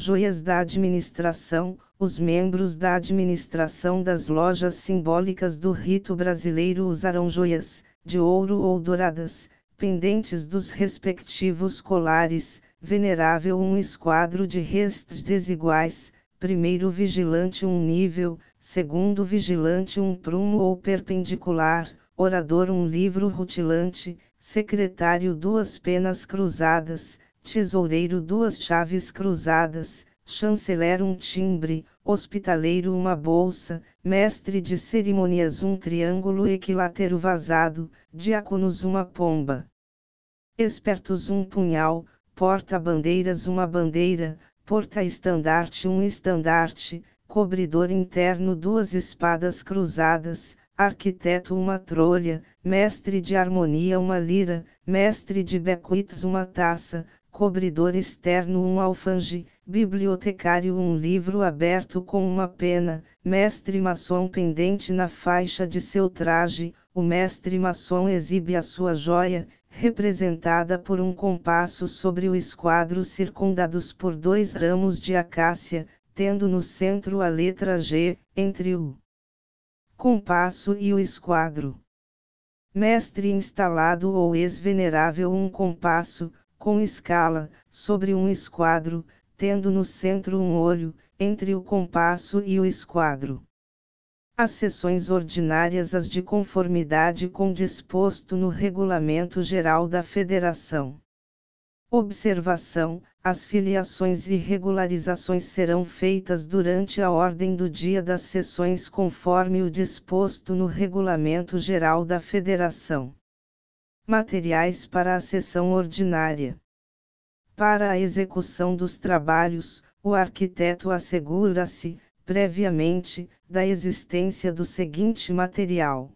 joias da administração, os membros da administração das lojas simbólicas do rito brasileiro usarão joias, de ouro ou douradas, pendentes dos respectivos colares, venerável um esquadro de restes desiguais, primeiro vigilante um nível, segundo vigilante um prumo ou perpendicular, orador um livro rutilante, secretário duas penas cruzadas, tesoureiro duas chaves cruzadas, chanceler um timbre, hospitaleiro uma bolsa, mestre de cerimônias um triângulo equilátero vazado, diáconos uma pomba. Espertos um punhal, porta-bandeiras uma bandeira, porta-estandarte um estandarte, cobridor interno duas espadas cruzadas, arquiteto uma trolha, mestre de harmonia uma lira, mestre de bequits uma taça, cobridor externo um alfange, bibliotecário um livro aberto com uma pena, mestre maçom pendente na faixa de seu traje, o mestre maçom exibe a sua joia, representada por um compasso sobre o esquadro circundados por dois ramos de acácia, tendo no centro a letra G, entre o compasso e o esquadro. Mestre instalado ou ex-venerável um compasso, com escala, sobre um esquadro, tendo no centro um olho, entre o compasso e o esquadro. As sessões ordinárias as de conformidade com disposto no Regulamento Geral da Federação. Observação: as filiações e regularizações serão feitas durante a ordem do dia das sessões conforme o disposto no Regulamento Geral da Federação. Materiais para a sessão ordinária. Para a execução dos trabalhos, o arquiteto assegura-se, previamente, da existência do seguinte material: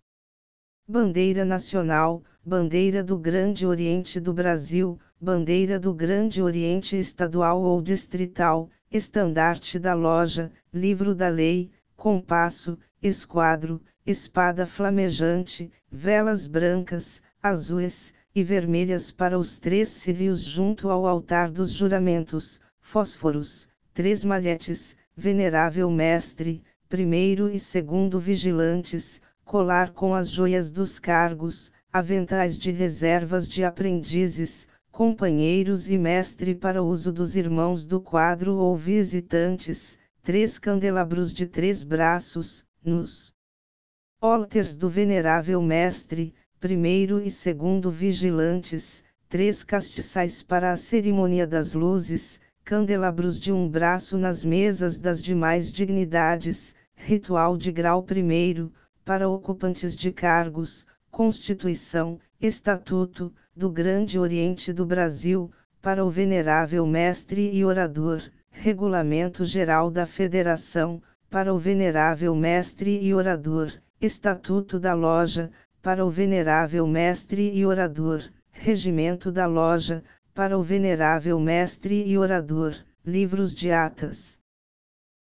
Bandeira Nacional, Bandeira do Grande Oriente do Brasil, Bandeira do Grande Oriente Estadual ou Distrital, Estandarte da Loja, Livro da Lei, Compasso, Esquadro, Espada Flamejante, Velas Brancas, Azuis e Vermelhas para os três cílios junto ao altar dos juramentos, Fósforos, três malhetes, Venerável Mestre, primeiro e segundo vigilantes, colar com as joias dos cargos, aventais de reservas de aprendizes, companheiros e mestre para uso dos irmãos do quadro ou visitantes, três candelabros de três braços, nos alters do venerável mestre, primeiro e segundo vigilantes, três castiçais para a cerimônia das luzes, candelabros de um braço nas mesas das demais dignidades, ritual de grau primeiro, para ocupantes de cargos, Constituição, Estatuto, do Grande Oriente do Brasil, para o Venerável Mestre e Orador, Regulamento Geral da Federação, para o Venerável Mestre e Orador, Estatuto da Loja, para o Venerável Mestre e Orador, Regimento da Loja, para o Venerável Mestre e Orador, Livros de Atas.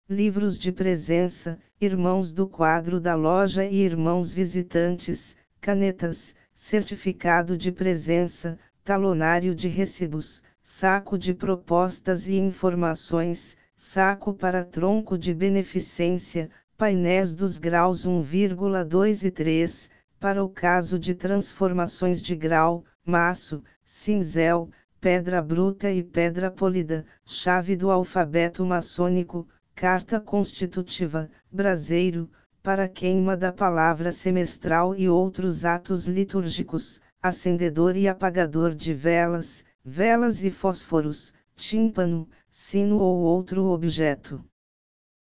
Livros de presença, irmãos do quadro da loja e irmãos visitantes, canetas, certificado de presença, talonário de recibos, saco de propostas e informações, saco para tronco de beneficência, painéis dos graus 1,2 e 3, para o caso de transformações de grau, maço, cinzel, pedra bruta e pedra polida, chave do alfabeto maçônico, Carta Constitutiva, Braseiro, para queima da palavra semestral e outros atos litúrgicos, acendedor e apagador de velas, velas e fósforos, tímpano, sino ou outro objeto.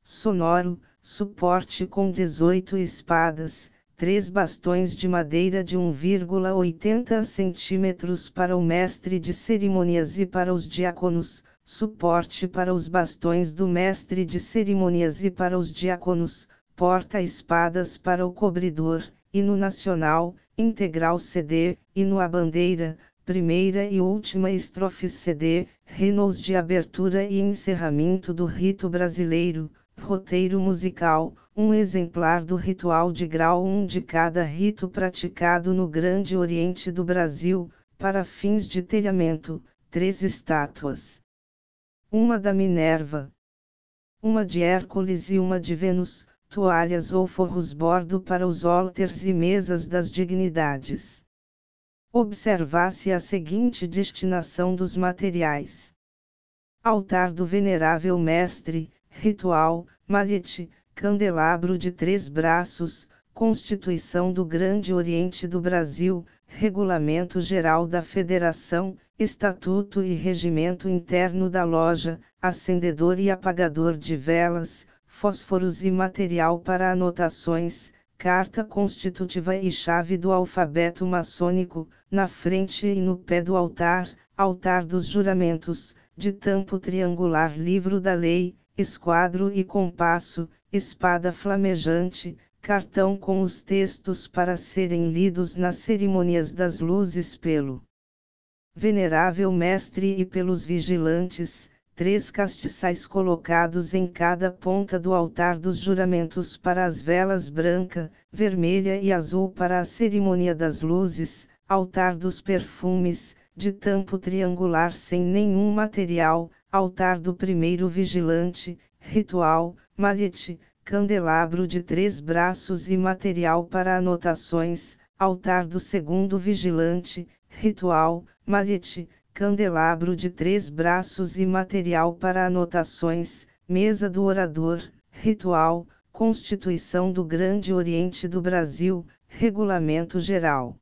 Sonoro, suporte com 18 espadas, três bastões de madeira de 1,80 cm para o mestre de cerimônias e para os diáconos, suporte para os bastões do mestre de cerimônias e para os diáconos, porta-espadas para o cobridor, hino nacional, integral CD, hino à bandeira, primeira e última estrofe CD, hinos de abertura e encerramento do rito brasileiro, roteiro musical, um exemplar do ritual de grau 1 de cada rito praticado no Grande Oriente do Brasil, para fins de telhamento, três estátuas. Uma da Minerva, uma de Hércules e uma de Vênus, toalhas ou forros bordo para os alters e mesas das dignidades. Observasse a seguinte destinação dos materiais: altar do venerável mestre, ritual, malhete, candelabro de três braços, Constituição do Grande Oriente do Brasil, Regulamento Geral da Federação, Estatuto e Regimento Interno da Loja, acendedor e apagador de velas, fósforos e material para anotações, carta constitutiva e chave do alfabeto maçônico, na frente e no pé do altar, altar dos juramentos, de tampo triangular livro da lei, esquadro e compasso, espada flamejante, cartão com os textos para serem lidos nas cerimônias das luzes pelo venerável mestre e pelos vigilantes, três castiçais colocados em cada ponta do altar dos juramentos para as velas branca, vermelha e azul para a cerimônia das luzes, altar dos perfumes, de tampo triangular sem nenhum material, altar do primeiro vigilante, ritual, malhete, candelabro de três braços e material para anotações, altar do segundo vigilante, ritual, malhete, candelabro de três braços e material para anotações, mesa do orador, ritual, Constituição do Grande Oriente do Brasil, Regulamento Geral.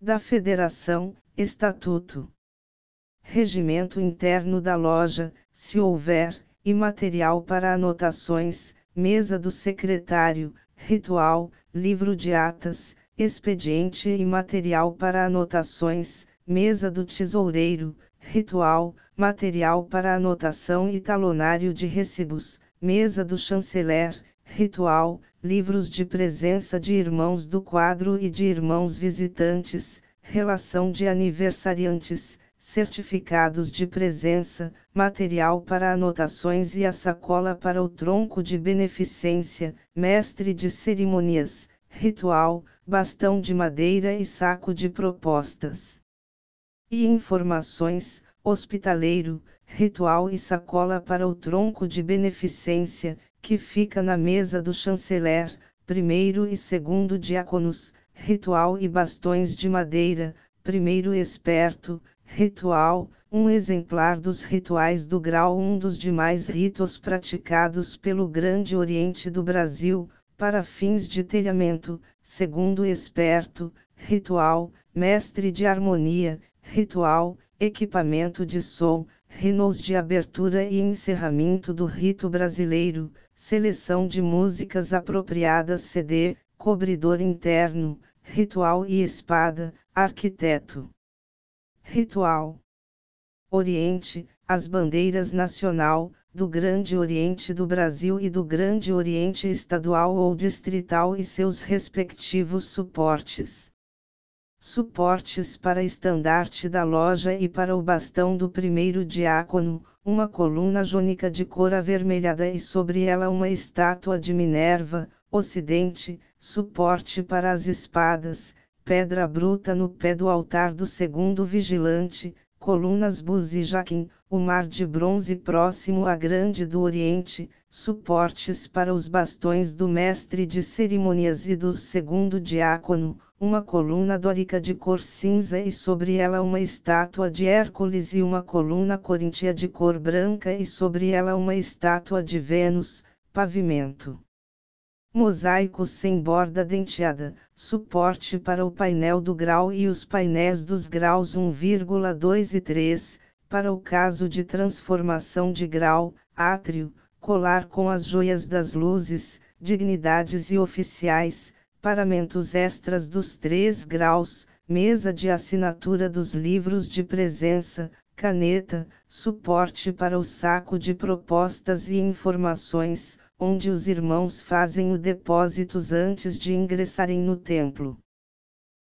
Da Federação, Estatuto, Regimento Interno da Loja, se houver, e material para anotações, mesa do secretário, ritual, livro de atas, expediente e material para anotações, mesa do tesoureiro, ritual, material para anotação e talonário de recibos, mesa do chanceler, ritual, livros de presença de irmãos do quadro e de irmãos visitantes, relação de aniversariantes, certificados de presença, material para anotações e a sacola para o tronco de beneficência, mestre de cerimônias, ritual, bastão de madeira e saco de propostas. E informações, hospitaleiro, ritual e sacola para o tronco de beneficência, que fica na mesa do chanceler, primeiro e segundo diáconos, ritual e bastões de madeira, primeiro esperto, Ritual, um exemplar dos rituais do grau um dos demais ritos praticados pelo Grande Oriente do Brasil, para fins de telhamento, segundo esperto, ritual, mestre de harmonia, ritual, equipamento de som, rinos de abertura e encerramento do rito brasileiro, seleção de músicas apropriadas CD, cobridor interno, ritual e espada, arquiteto. Ritual. Oriente, as bandeiras nacional, do Grande Oriente do Brasil e do Grande Oriente Estadual ou Distrital e seus respectivos suportes. Suportes para estandarte da loja e para o bastão do primeiro diácono, uma coluna jônica de cor avermelhada e sobre ela uma estátua de Minerva, Ocidente, suporte para as espadas, pedra bruta no pé do altar do segundo vigilante, colunas Buz e Jaquim, o mar de bronze próximo à Grande do Oriente, suportes para os bastões do mestre de cerimônias e do segundo diácono, uma coluna dórica de cor cinza e sobre ela uma estátua de Hércules e uma coluna coríntia de cor branca e sobre ela uma estátua de Vênus, pavimento. Mosaico sem borda denteada, suporte para o painel do grau e os painéis dos graus 1,2 e 3, para o caso de transformação de grau, átrio, colar com as joias das luzes, dignidades e oficiais, paramentos extras dos três graus, mesa de assinatura dos livros de presença, caneta, suporte para o saco de propostas e informações, onde os irmãos fazem o depósitos antes de ingressarem no templo.